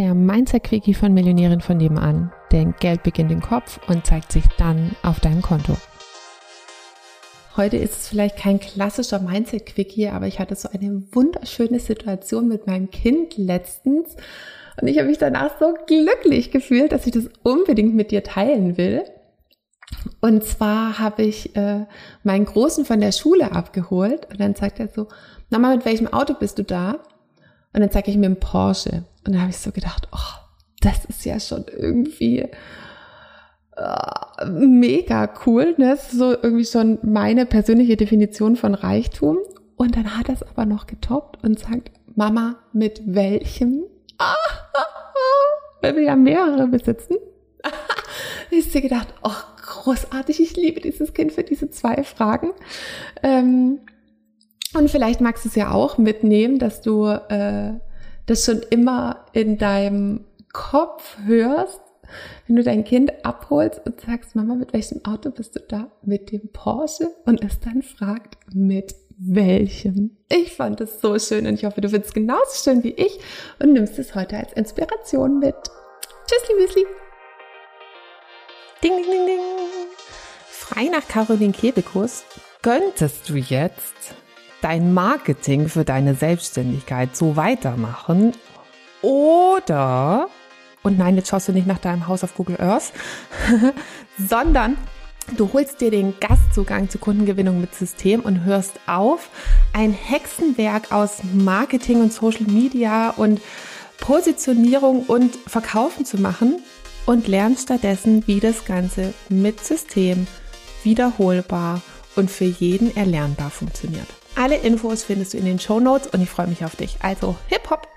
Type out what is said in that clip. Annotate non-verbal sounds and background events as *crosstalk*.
der Mindset-Quickie von Millionären von nebenan. Denn Geld beginnt im Kopf und zeigt sich dann auf deinem Konto. Heute ist es vielleicht kein klassischer Mindset-Quickie, aber ich hatte so eine wunderschöne Situation mit meinem Kind letztens. Und ich habe mich danach so glücklich gefühlt, dass ich das unbedingt mit dir teilen will. Und zwar habe ich äh, meinen Großen von der Schule abgeholt und dann sagt er so, Mama, mit welchem Auto bist du da? Und dann zeige ich mir einen Porsche. Und dann habe ich so gedacht, oh, das ist ja schon irgendwie uh, mega cool. Ne? Das ist so irgendwie schon meine persönliche Definition von Reichtum. Und dann hat es aber noch getoppt und sagt, Mama, mit welchem? *laughs* Weil wir ja mehrere besitzen. *laughs* ich habe gedacht, oh, großartig, ich liebe dieses Kind für diese zwei Fragen. Ähm, und vielleicht magst du es ja auch mitnehmen, dass du äh, das schon immer in deinem Kopf hörst, wenn du dein Kind abholst und sagst, Mama, mit welchem Auto bist du da? Mit dem Porsche? Und es dann fragt, mit welchem? Ich fand es so schön und ich hoffe, du findest es genauso schön wie ich und nimmst es heute als Inspiration mit. Tschüssli, Müsli. Ding, ding, ding, ding. Frei nach Caroline Kebekus könntest du jetzt dein Marketing für deine Selbstständigkeit so weitermachen oder, und nein, jetzt schaust du nicht nach deinem Haus auf Google Earth, *laughs* sondern du holst dir den Gastzugang zur Kundengewinnung mit System und hörst auf, ein Hexenwerk aus Marketing und Social Media und Positionierung und Verkaufen zu machen und lernst stattdessen, wie das Ganze mit System wiederholbar und für jeden erlernbar funktioniert. Alle Infos findest du in den Show Notes und ich freue mich auf dich. Also, hip hop!